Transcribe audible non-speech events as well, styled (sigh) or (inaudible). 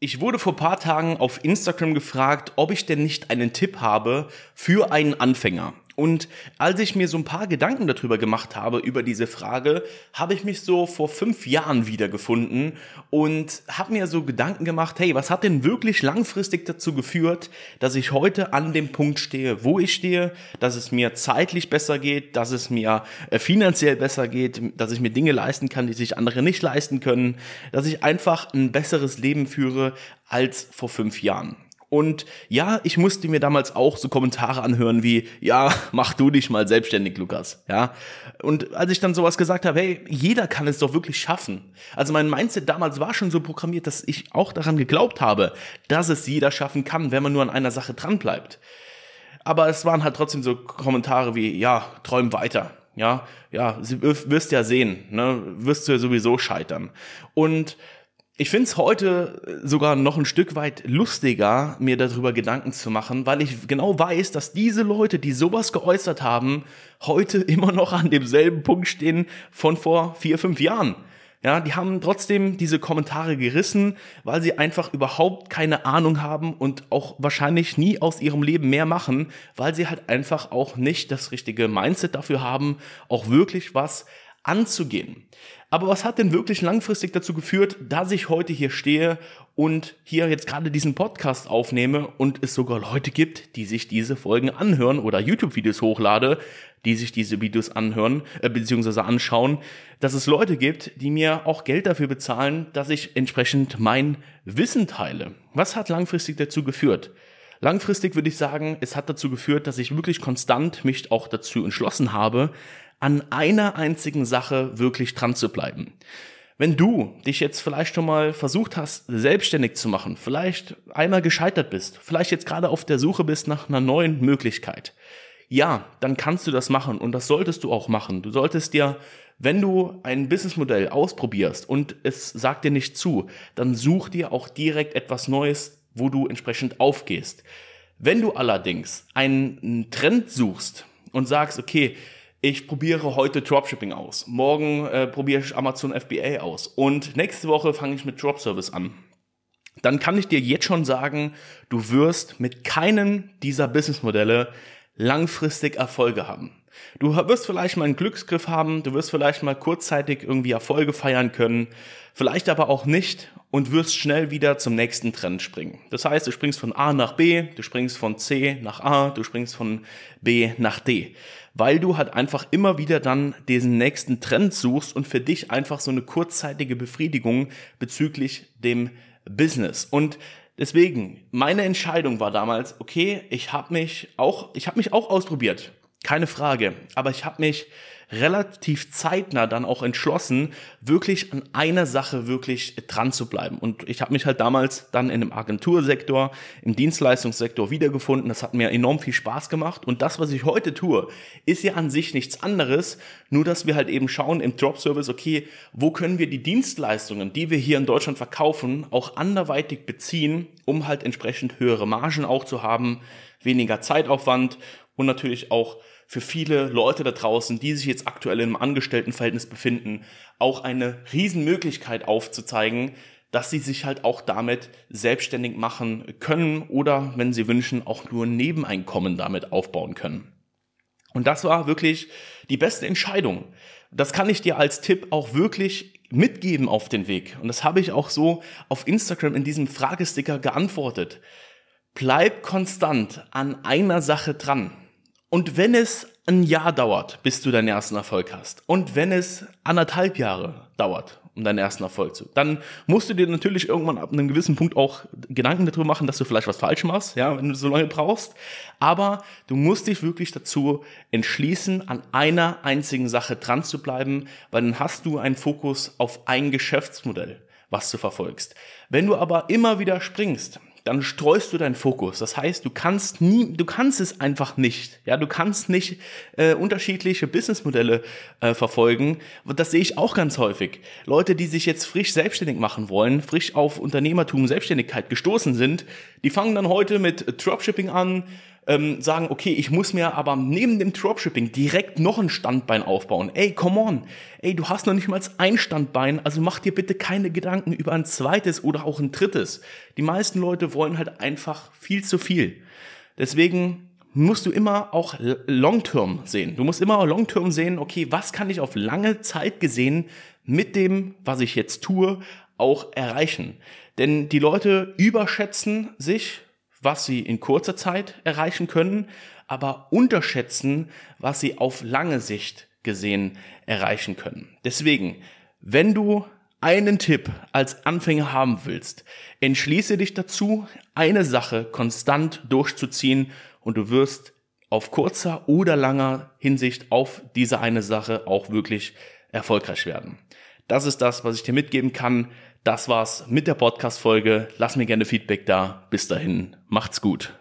Ich wurde vor paar Tagen auf Instagram gefragt, ob ich denn nicht einen Tipp habe für einen Anfänger. Und als ich mir so ein paar Gedanken darüber gemacht habe, über diese Frage, habe ich mich so vor fünf Jahren wiedergefunden und habe mir so Gedanken gemacht, hey, was hat denn wirklich langfristig dazu geführt, dass ich heute an dem Punkt stehe, wo ich stehe, dass es mir zeitlich besser geht, dass es mir äh, finanziell besser geht, dass ich mir Dinge leisten kann, die sich andere nicht leisten können, dass ich einfach ein besseres Leben führe als vor fünf Jahren. Und ja, ich musste mir damals auch so Kommentare anhören wie, ja, mach du dich mal selbstständig, Lukas. Ja. Und als ich dann sowas gesagt habe, hey, jeder kann es doch wirklich schaffen. Also mein Mindset damals war schon so programmiert, dass ich auch daran geglaubt habe, dass es jeder schaffen kann, wenn man nur an einer Sache dran bleibt. Aber es waren halt trotzdem so Kommentare wie, ja, träum weiter. Ja, ja, wirst ja sehen, ne, wirst du ja sowieso scheitern. Und ich finde es heute sogar noch ein Stück weit lustiger, mir darüber Gedanken zu machen, weil ich genau weiß, dass diese Leute, die sowas geäußert haben, heute (laughs) immer noch an demselben Punkt stehen von vor vier, fünf Jahren. Ja, die haben trotzdem diese Kommentare gerissen, weil sie einfach überhaupt keine Ahnung haben und auch wahrscheinlich nie aus ihrem Leben mehr machen, weil sie halt einfach auch nicht das richtige Mindset dafür haben, auch wirklich was anzugehen. Aber was hat denn wirklich langfristig dazu geführt, dass ich heute hier stehe und hier jetzt gerade diesen Podcast aufnehme und es sogar Leute gibt, die sich diese Folgen anhören oder YouTube-Videos hochlade, die sich diese Videos anhören äh, bzw. anschauen, dass es Leute gibt, die mir auch Geld dafür bezahlen, dass ich entsprechend mein Wissen teile. Was hat langfristig dazu geführt? Langfristig würde ich sagen, es hat dazu geführt, dass ich wirklich konstant mich auch dazu entschlossen habe, an einer einzigen Sache wirklich dran zu bleiben. Wenn du dich jetzt vielleicht schon mal versucht hast, selbstständig zu machen, vielleicht einmal gescheitert bist, vielleicht jetzt gerade auf der Suche bist nach einer neuen Möglichkeit, ja, dann kannst du das machen und das solltest du auch machen. Du solltest dir, wenn du ein Businessmodell ausprobierst und es sagt dir nicht zu, dann such dir auch direkt etwas Neues, wo du entsprechend aufgehst. Wenn du allerdings einen Trend suchst und sagst, okay, ich probiere heute Dropshipping aus. Morgen äh, probiere ich Amazon FBA aus. Und nächste Woche fange ich mit Drop Service an. Dann kann ich dir jetzt schon sagen, du wirst mit keinem dieser Businessmodelle langfristig Erfolge haben. Du wirst vielleicht mal einen Glücksgriff haben, du wirst vielleicht mal kurzzeitig irgendwie Erfolge feiern können, vielleicht aber auch nicht und wirst schnell wieder zum nächsten Trend springen. Das heißt, du springst von A nach B, du springst von C nach A, du springst von B nach D, weil du halt einfach immer wieder dann diesen nächsten Trend suchst und für dich einfach so eine kurzzeitige Befriedigung bezüglich dem Business. Und deswegen, meine Entscheidung war damals, okay, ich habe mich auch, ich habe mich auch ausprobiert, keine Frage, aber ich habe mich relativ zeitnah dann auch entschlossen, wirklich an einer Sache wirklich dran zu bleiben. Und ich habe mich halt damals dann in dem Agentursektor, im Dienstleistungssektor wiedergefunden. Das hat mir enorm viel Spaß gemacht. Und das, was ich heute tue, ist ja an sich nichts anderes, nur dass wir halt eben schauen im Drop-Service, okay, wo können wir die Dienstleistungen, die wir hier in Deutschland verkaufen, auch anderweitig beziehen, um halt entsprechend höhere Margen auch zu haben, weniger Zeitaufwand und natürlich auch für viele Leute da draußen, die sich jetzt aktuell im Angestelltenverhältnis befinden, auch eine Riesenmöglichkeit aufzuzeigen, dass sie sich halt auch damit selbstständig machen können oder, wenn sie wünschen, auch nur Nebeneinkommen damit aufbauen können. Und das war wirklich die beste Entscheidung. Das kann ich dir als Tipp auch wirklich mitgeben auf den Weg. Und das habe ich auch so auf Instagram in diesem Fragesticker geantwortet. Bleib konstant an einer Sache dran. Und wenn es ein Jahr dauert, bis du deinen ersten Erfolg hast, und wenn es anderthalb Jahre dauert, um deinen ersten Erfolg zu, dann musst du dir natürlich irgendwann ab einem gewissen Punkt auch Gedanken darüber machen, dass du vielleicht was falsch machst, ja, wenn du so lange brauchst. Aber du musst dich wirklich dazu entschließen, an einer einzigen Sache dran zu bleiben, weil dann hast du einen Fokus auf ein Geschäftsmodell, was du verfolgst. Wenn du aber immer wieder springst, dann streust du deinen Fokus. Das heißt, du kannst nie, du kannst es einfach nicht. Ja, du kannst nicht äh, unterschiedliche Businessmodelle äh, verfolgen. Das sehe ich auch ganz häufig. Leute, die sich jetzt frisch selbstständig machen wollen, frisch auf Unternehmertum, Selbstständigkeit gestoßen sind, die fangen dann heute mit Dropshipping an, ähm, sagen, okay, ich muss mir aber neben dem Dropshipping direkt noch ein Standbein aufbauen. Ey, come on. Ey, du hast noch nicht mal ein Standbein, also mach dir bitte keine Gedanken über ein zweites oder auch ein drittes. Die meisten Leute wollen halt einfach viel zu viel. Deswegen musst du immer auch long-term sehen. Du musst immer long-term sehen, okay, was kann ich auf lange Zeit gesehen mit dem, was ich jetzt tue, auch erreichen. Denn die Leute überschätzen sich was sie in kurzer Zeit erreichen können, aber unterschätzen, was sie auf lange Sicht gesehen erreichen können. Deswegen, wenn du einen Tipp als Anfänger haben willst, entschließe dich dazu, eine Sache konstant durchzuziehen und du wirst auf kurzer oder langer Hinsicht auf diese eine Sache auch wirklich erfolgreich werden. Das ist das, was ich dir mitgeben kann. Das war's mit der Podcast-Folge. Lass mir gerne Feedback da. Bis dahin, macht's gut.